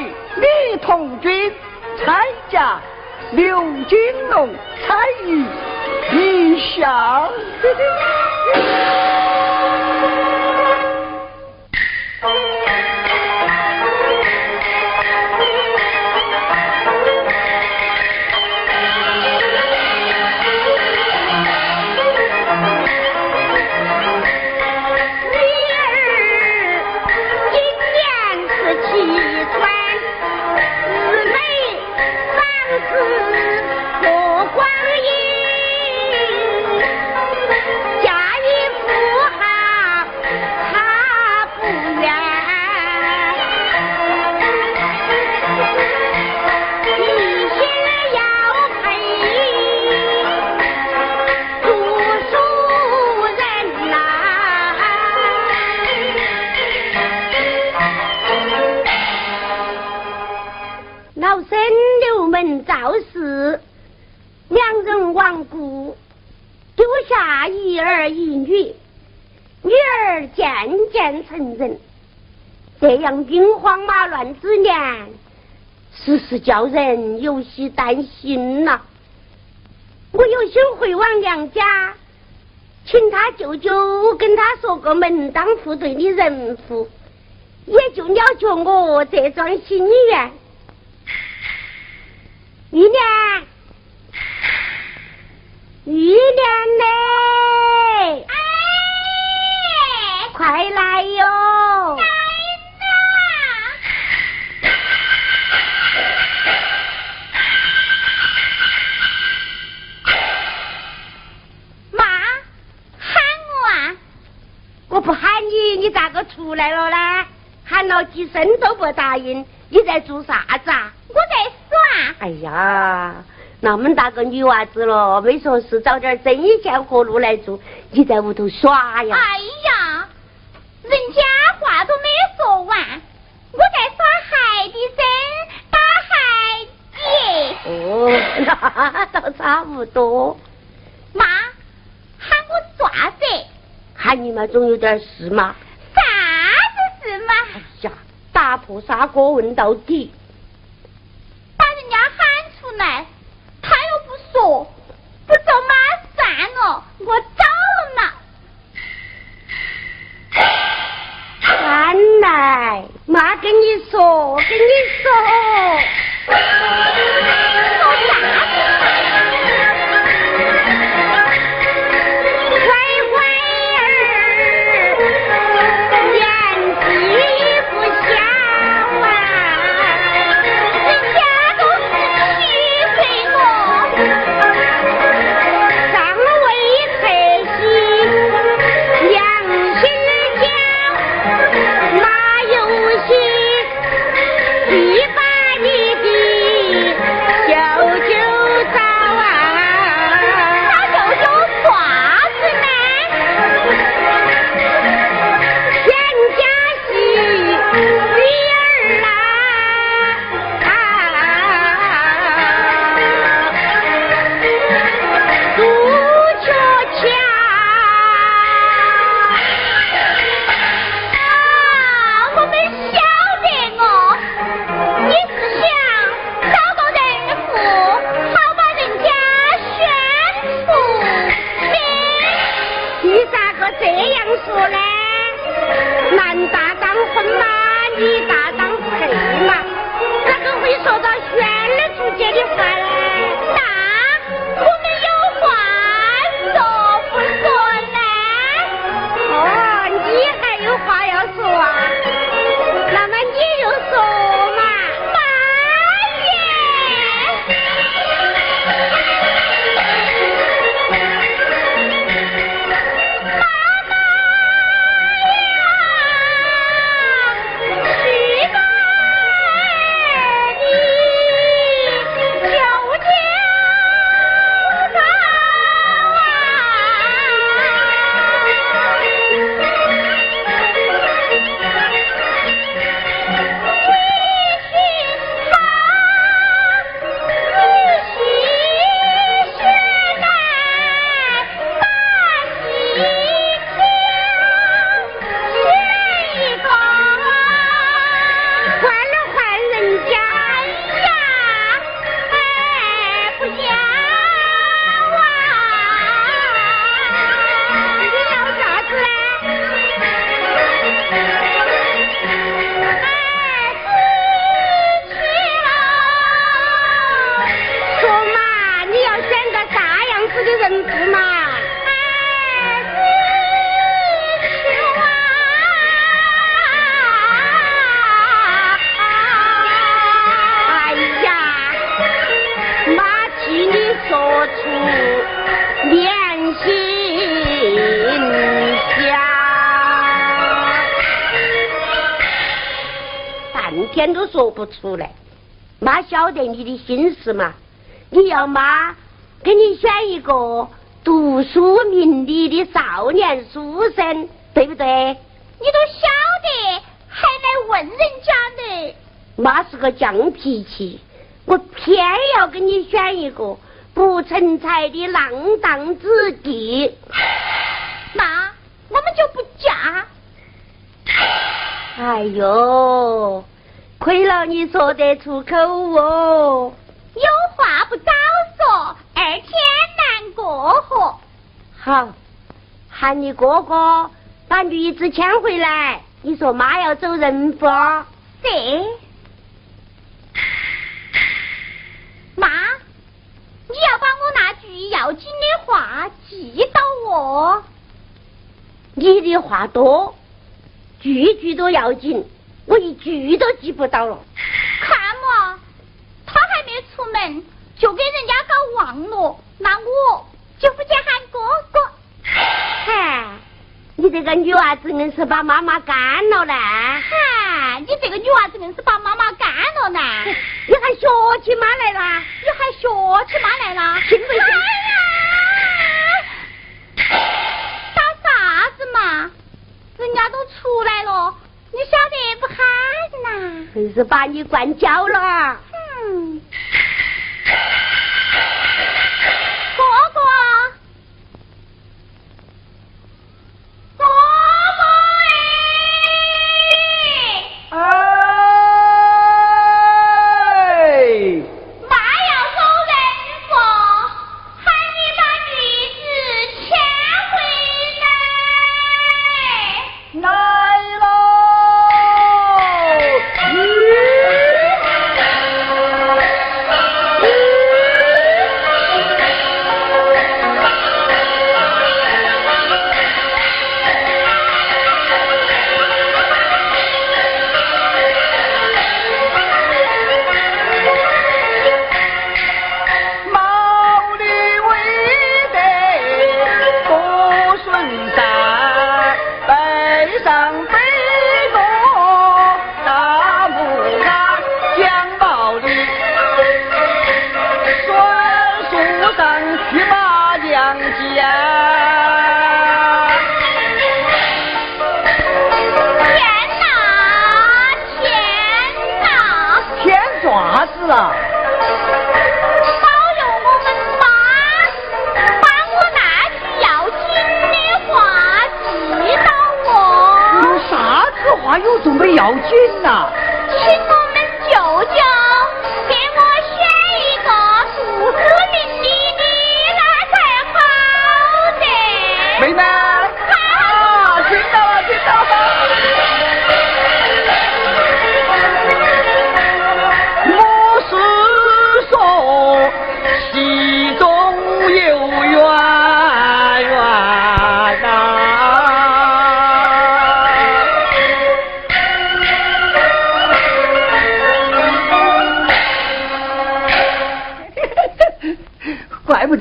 李同军参加刘金龙参与一笑。下一儿一女，女儿渐渐成人，这样兵荒马乱之年，实是叫人有些担心呐。我有心回往娘家，请他舅舅跟他说个门当户对的人妇，也就了却我这桩心愿。一年，玉莲嘞！哎，快来哟！来妈，喊我啊！我不喊你，你咋个出来了呢？喊了几声都不答应，你在做啥子啊？我在耍。哎呀，那么大个女娃子了，没说是找点针线活路来做，你在屋头耍呀？哎呀，人家话都没说完，我在耍孩的身，打孩的。哦，那倒差不多。妈，喊我做啥子？喊你嘛，总有点事嘛。啥子事嘛？哎呀，打破砂锅问到底。sola. 天都说不出来。妈晓得你的心思嘛？你要妈给你选一个读书明理的少年书生，对不对？你都晓得，还来问人家呢？妈是个犟脾气，我偏要给你选一个不成才的浪荡子弟。妈我们就不嫁。哎呦！亏了你说得出口哦！有话不早说，二天难过河。好，喊你哥哥把女子牵回来。你说妈要走人不？是。妈，你要把我那句要紧的话记到哦。你的话多，句句都要紧。我一句都记不到了。看嘛，他还没出门，就给人家搞忘了。那我就不去喊哥哥。嗨，你这个女娃子硬是把妈妈干了呢！嗨，你这个女娃子硬是把妈妈干了呢！你还学起妈来了？你还学起妈来了？信不信？打啥子嘛？人家都出来了。你晓得不喊呐？真是把你惯焦了。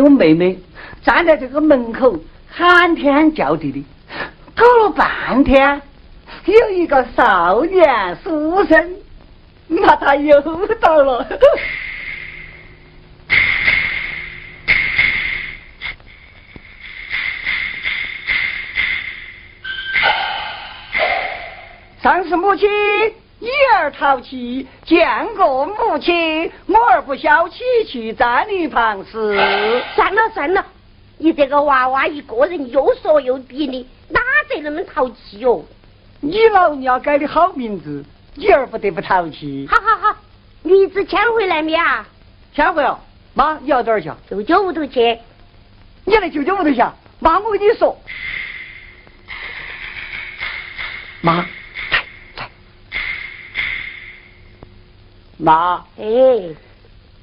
我妹妹站在这个门口喊天叫地的，搞了半天，有一个少年书生，那他又到了。上次母亲一儿淘气，见过母亲，我儿不消气，去站你旁时。算了算了，你这个娃娃一个人又说又逼的，哪得那么淘气哟？你老人家改的好名字，你儿不得不淘气。好好好，女子牵回来没啊？牵回了。妈，你要哪儿去？舅舅屋头去。你来舅舅屋头去？妈，我跟你说。妈。妈，哎，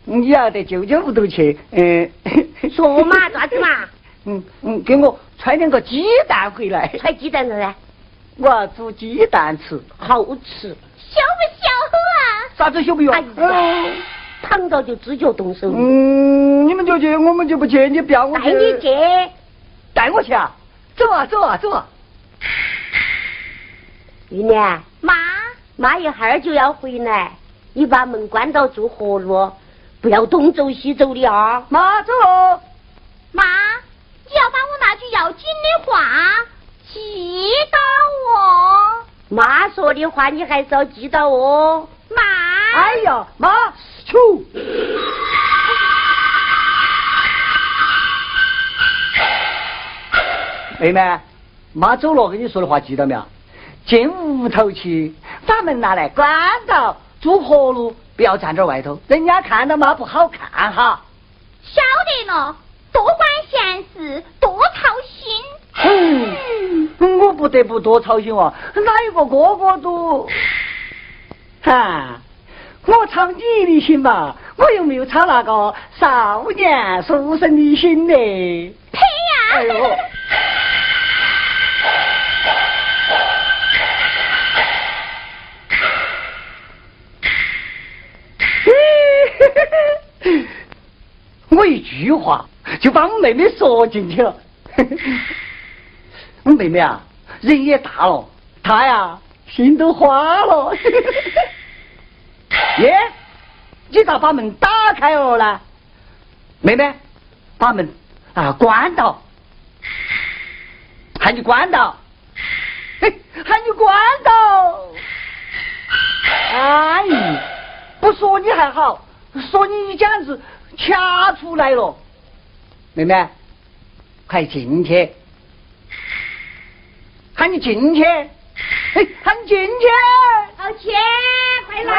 你要到舅舅屋头去，嗯，说嘛，咋子嘛？嗯嗯，给我揣两个鸡蛋回来。揣鸡蛋呢？我要煮鸡蛋吃，好吃。小不小啊？啥子小不小？哎，躺着就自觉动手。嗯，你们就去，我们就不去，你不要我带你去，带我去啊！走啊走啊走啊！玉莲，妈。妈一会儿就要回来，你把门关到住活路，不要东走西走的啊！妈走喽。妈，你要把我那句要紧的话记到哦。妈说的话你还是要记到哦。妈。哎呀，妈，出。妹妹，妈走了，跟你说的话记到没有？进屋头去，把门拿来关到，住活路，不要站在外头，人家看到嘛不好看哈。晓得了，多管闲事，多操心。嗯，我不得不多操心哦，哪一个哥哥都，哈，我操你的心嘛，我又没有操那个少年书生的心呢。呸呀！哎呦。我一句话就把我妹妹说进去了。我妹妹啊，人也大了，她呀心都花了。耶，你咋把门打开了呢？妹妹，把门啊关到，喊你关到，嘿，喊你关到。哎，不说你还好，说你简直。掐出来了，妹妹，快进去！喊你进去！嘿，喊你进去！老钱，快来！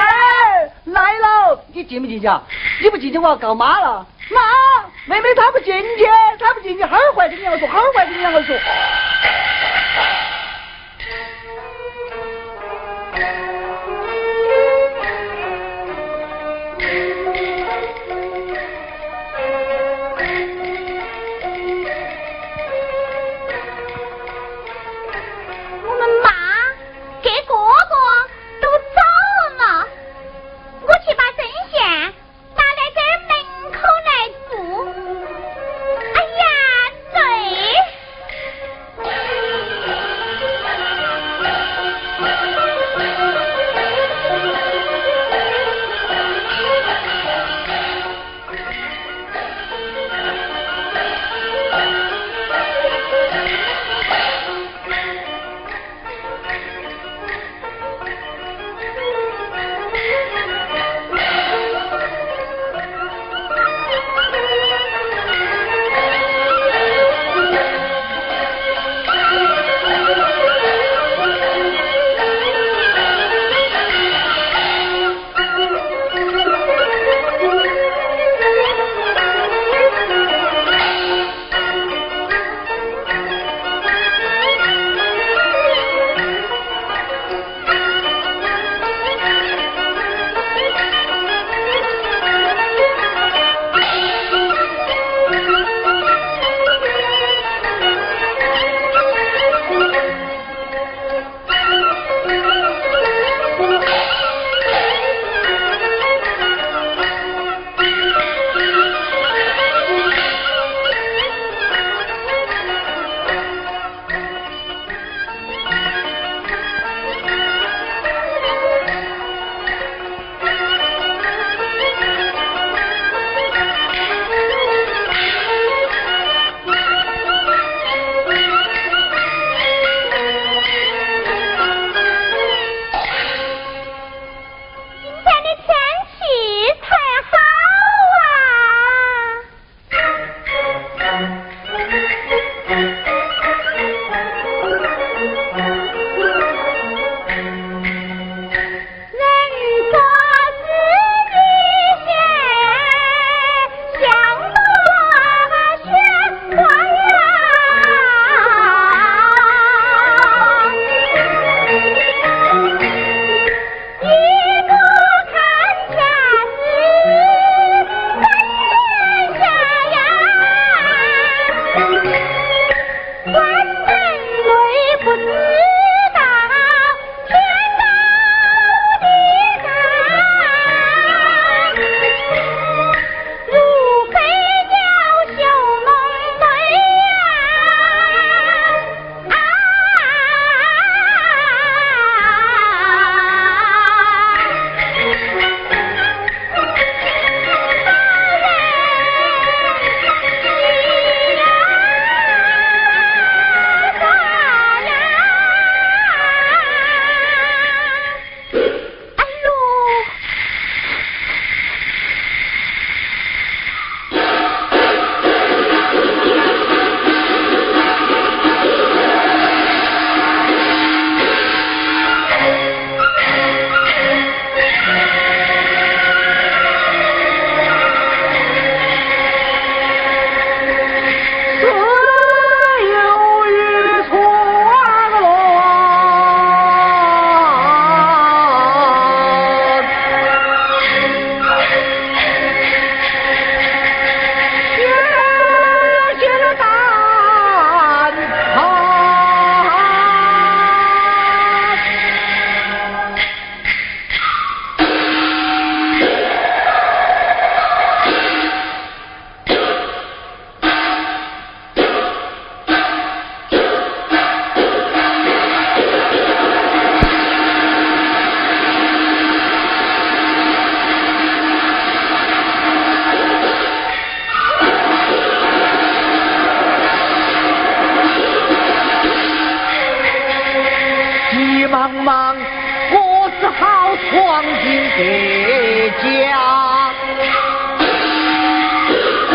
来了！你进不进去啊？你不进去，我要告妈了！妈，妹妹她不进去，她不进去，好坏跟你两个说，好坏跟你两个说。